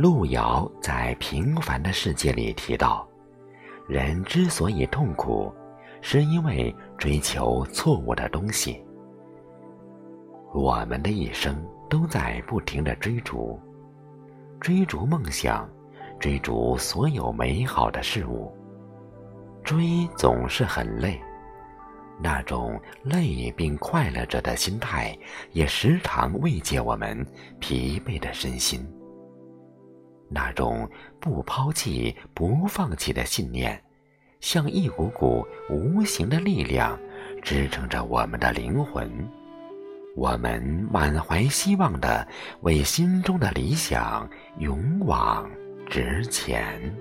路遥在《平凡的世界》里提到，人之所以痛苦，是因为追求错误的东西。我们的一生都在不停的追逐，追逐梦想，追逐所有美好的事物。追总是很累，那种累并快乐着的心态，也时常慰藉我们疲惫的身心。那种不抛弃、不放弃的信念，像一股股无形的力量，支撑着我们的灵魂。我们满怀希望的为心中的理想勇往直前。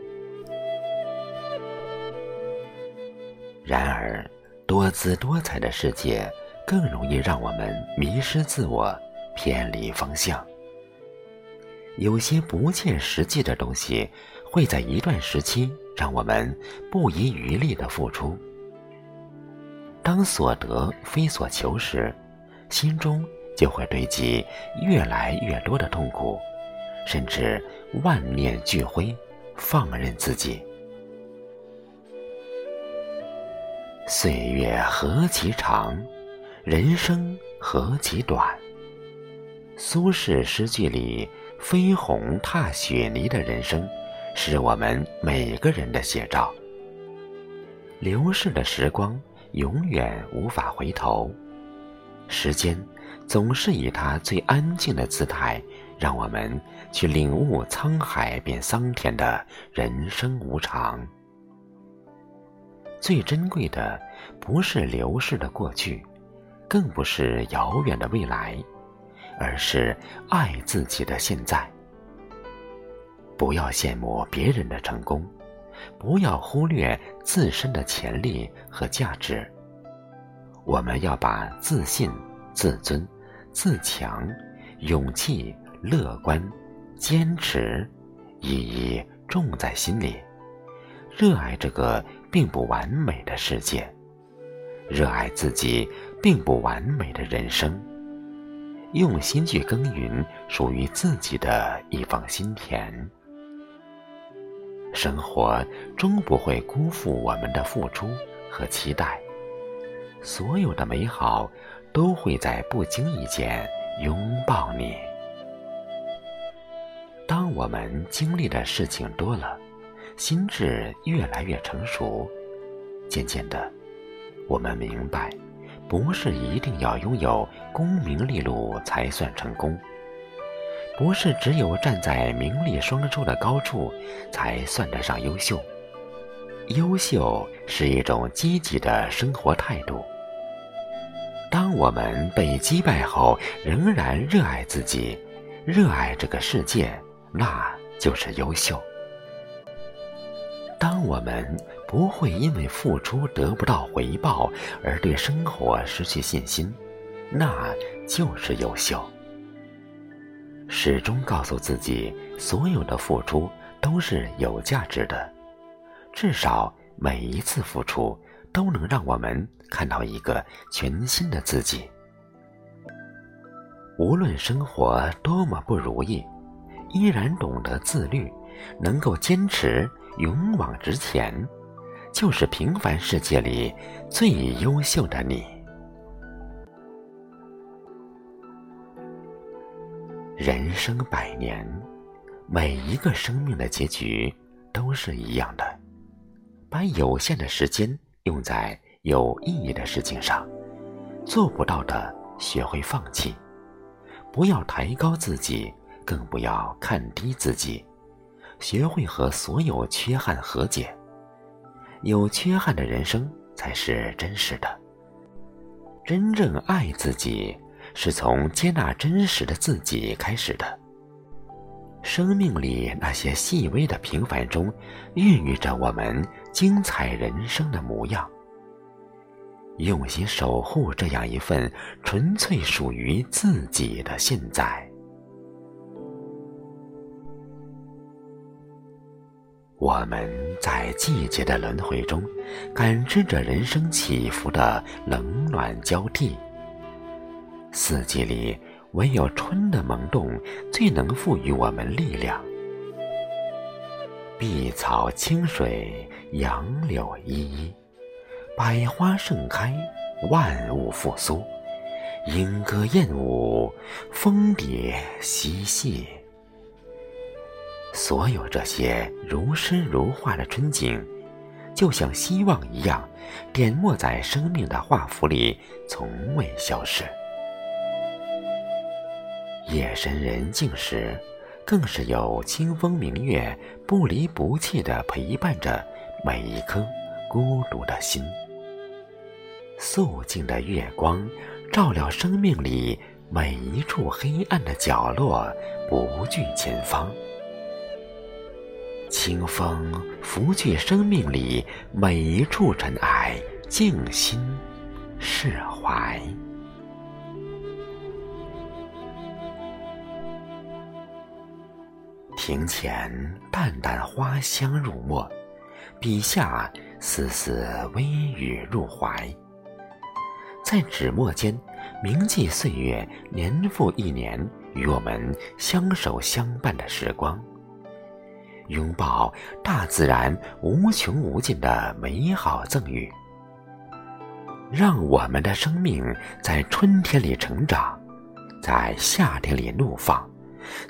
然而，多姿多彩的世界更容易让我们迷失自我，偏离方向。有些不切实际的东西，会在一段时期让我们不遗余力的付出。当所得非所求时，心中就会堆积越来越多的痛苦，甚至万念俱灰，放任自己。岁月何其长，人生何其短。苏轼诗句里。飞鸿踏雪泥的人生，是我们每个人的写照。流逝的时光永远无法回头，时间总是以它最安静的姿态，让我们去领悟沧海变桑田的人生无常。最珍贵的，不是流逝的过去，更不是遥远的未来。而是爱自己的现在。不要羡慕别人的成功，不要忽略自身的潜力和价值。我们要把自信、自尊、自强、勇气、乐观、坚持一一种在心里，热爱这个并不完美的世界，热爱自己并不完美的人生。用心去耕耘属于自己的一方心田，生活终不会辜负我们的付出和期待，所有的美好都会在不经意间拥抱你。当我们经历的事情多了，心智越来越成熟，渐渐的，我们明白。不是一定要拥有功名利禄才算成功，不是只有站在名利双收的高处才算得上优秀。优秀是一种积极的生活态度。当我们被击败后，仍然热爱自己，热爱这个世界，那就是优秀。当我们不会因为付出得不到回报而对生活失去信心，那就是优秀。始终告诉自己，所有的付出都是有价值的，至少每一次付出都能让我们看到一个全新的自己。无论生活多么不如意，依然懂得自律，能够坚持。勇往直前，就是平凡世界里最优秀的你。人生百年，每一个生命的结局都是一样的。把有限的时间用在有意义的事情上，做不到的学会放弃，不要抬高自己，更不要看低自己。学会和所有缺憾和解，有缺憾的人生才是真实的。真正爱自己，是从接纳真实的自己开始的。生命里那些细微的平凡中，孕育着我们精彩人生的模样。用心守护这样一份纯粹属于自己的现在。我们在季节的轮回中，感知着人生起伏的冷暖交替。四季里，唯有春的萌动最能赋予我们力量。碧草清水，杨柳依依，百花盛开，万物复苏，莺歌燕舞，蜂蝶嬉戏。所有这些如诗如画的春景，就像希望一样，点墨在生命的画幅里，从未消失。夜深人静时，更是有清风明月不离不弃地陪伴着每一颗孤独的心。肃静的月光，照亮生命里每一处黑暗的角落，不惧前方。清风拂去生命里每一处尘埃，静心释怀。庭前淡淡花香入墨，笔下丝丝微雨入怀。在纸墨间铭记岁月年复一年与我们相守相伴的时光。拥抱大自然无穷无尽的美好赠予，让我们的生命在春天里成长，在夏天里怒放，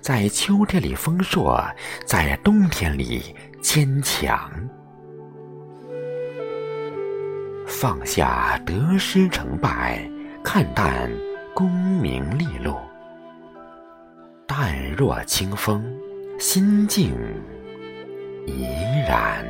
在秋天里丰硕，在冬天里坚强。放下得失成败，看淡功名利禄，淡若清风，心静。怡然。